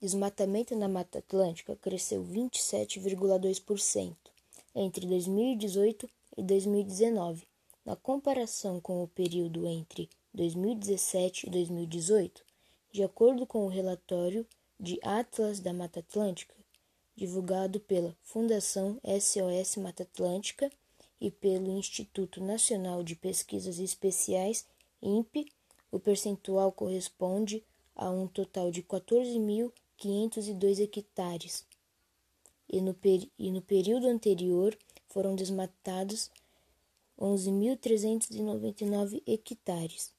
desmatamento na Mata Atlântica cresceu 27,2% entre 2018 e 2019. Na comparação com o período entre 2017 e 2018, de acordo com o relatório de Atlas da Mata Atlântica, divulgado pela Fundação SOS Mata Atlântica e pelo Instituto Nacional de Pesquisas Especiais, INPE, o percentual corresponde a um total de 14.502 hectares. E no, e no período anterior foram desmatados 11.399 hectares.